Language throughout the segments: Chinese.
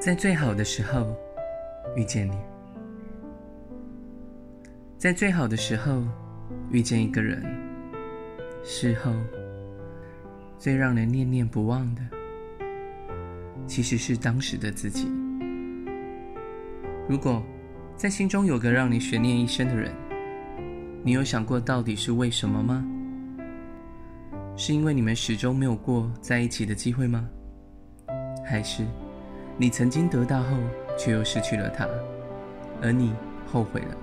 在最好的时候遇见你，在最好的时候遇见一个人，事后最让人念念不忘的，其实是当时的自己。如果在心中有个让你悬念一生的人，你有想过到底是为什么吗？是因为你们始终没有过在一起的机会吗？还是你曾经得到后却又失去了他，而你后悔了？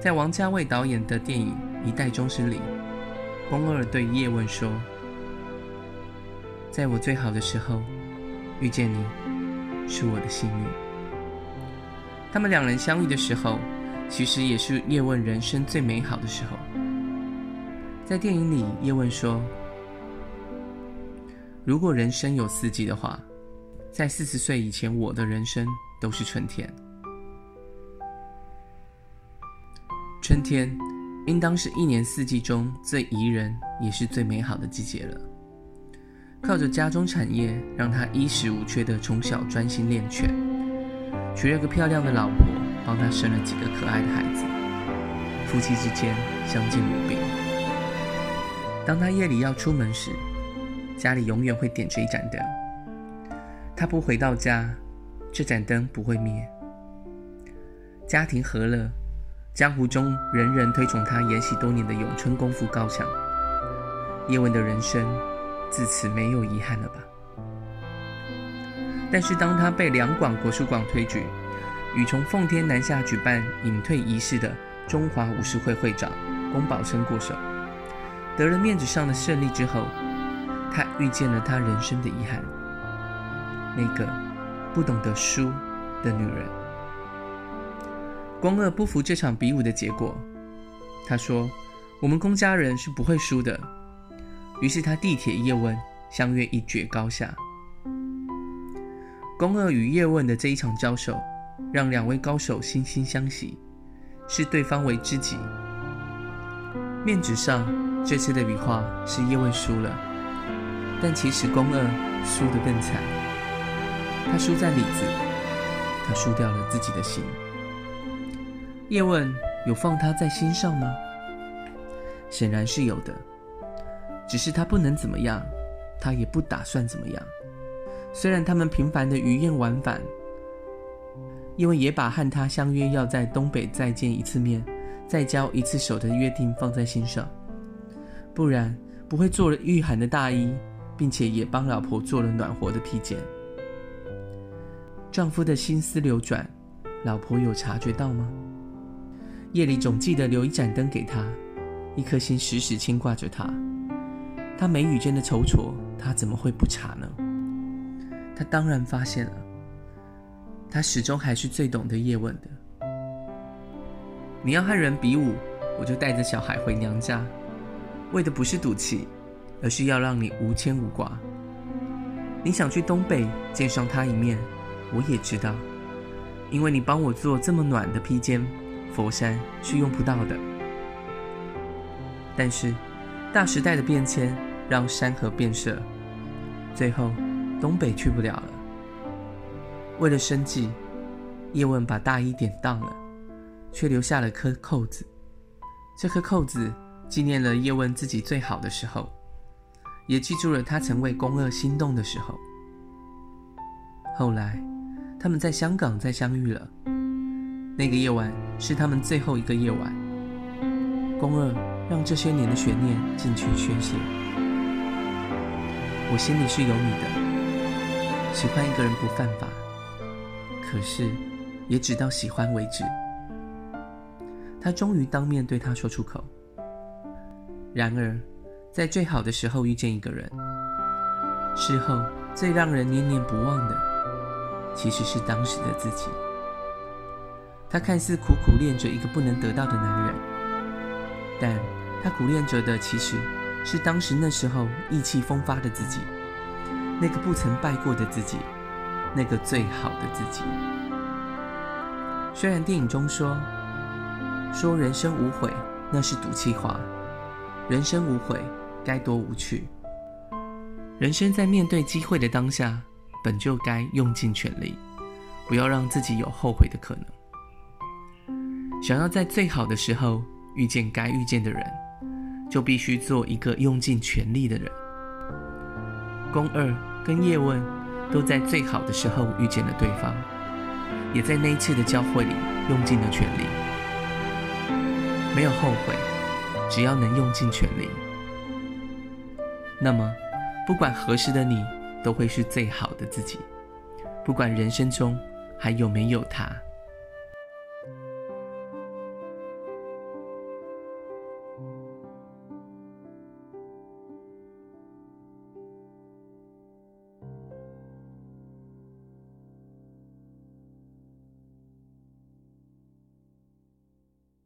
在王家卫导演的电影《一代宗师》里，宫二对叶问说：“在我最好的时候遇见你，是我的幸运。”他们两人相遇的时候，其实也是叶问人生最美好的时候。在电影里，叶问说：“如果人生有四季的话，在四十岁以前，我的人生都是春天。春天应当是一年四季中最宜人，也是最美好的季节了。靠着家中产业，让他衣食无缺的从小专心练拳。”娶了个漂亮的老婆，帮他生了几个可爱的孩子，夫妻之间相敬如宾。当他夜里要出门时，家里永远会点着一盏灯。他不回到家，这盏灯不会灭。家庭和乐，江湖中人人推崇他研习多年的咏春功夫高强。叶问的人生自此没有遗憾了吧？但是，当他被两广国术馆推举，与从奉天南下举办隐退仪式的中华武术会会长龚宝生过手，得了面子上的胜利之后，他遇见了他人生的遗憾，那个不懂得输的女人。宫二不服这场比武的结果，他说：“我们宫家人是不会输的。”于是他地铁叶问，相约一决高下。宫二与叶问的这一场交手，让两位高手惺惺相惜，视对方为知己。面子上，这次的比划是叶问输了，但其实宫二输得更惨。他输在里子，他输掉了自己的心。叶问有放他在心上吗？显然是有的，只是他不能怎么样，他也不打算怎么样。虽然他们频繁的鱼雁往返，因为也把和他相约要在东北再见一次面、再交一次手的约定放在心上，不然不会做了御寒的大衣，并且也帮老婆做了暖和的披肩。丈夫的心思流转，老婆有察觉到吗？夜里总记得留一盏灯给他，一颗心时时牵挂着他。他眉宇间的踌躇，他怎么会不察呢？他当然发现了，他始终还是最懂得叶问的。你要和人比武，我就带着小孩回娘家，为的不是赌气，而是要让你无牵无挂。你想去东北见上他一面，我也知道，因为你帮我做这么暖的披肩，佛山是用不到的。但是，大时代的变迁让山河变色，最后。东北去不了了。为了生计，叶问把大衣典当了，却留下了颗扣子。这颗扣子纪念了叶问自己最好的时候，也记住了他曾为宫二心动的时候。后来，他们在香港再相遇了。那个夜晚是他们最后一个夜晚。宫二让这些年的悬念尽去宣泄。我心里是有你的。喜欢一个人不犯法，可是也只到喜欢为止。他终于当面对他说出口。然而，在最好的时候遇见一个人，事后最让人念念不忘的，其实是当时的自己。他看似苦苦恋着一个不能得到的男人，但他苦恋着的其实是当时那时候意气风发的自己。那个不曾败过的自己，那个最好的自己。虽然电影中说说人生无悔，那是赌气话。人生无悔，该多无趣。人生在面对机会的当下，本就该用尽全力，不要让自己有后悔的可能。想要在最好的时候遇见该遇见的人，就必须做一个用尽全力的人。宫二跟叶问都在最好的时候遇见了对方，也在那一次的交汇里用尽了全力，没有后悔，只要能用尽全力，那么不管何时的你都会是最好的自己，不管人生中还有没有他。